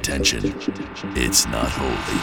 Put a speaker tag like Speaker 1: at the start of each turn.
Speaker 1: attention, it's not holy.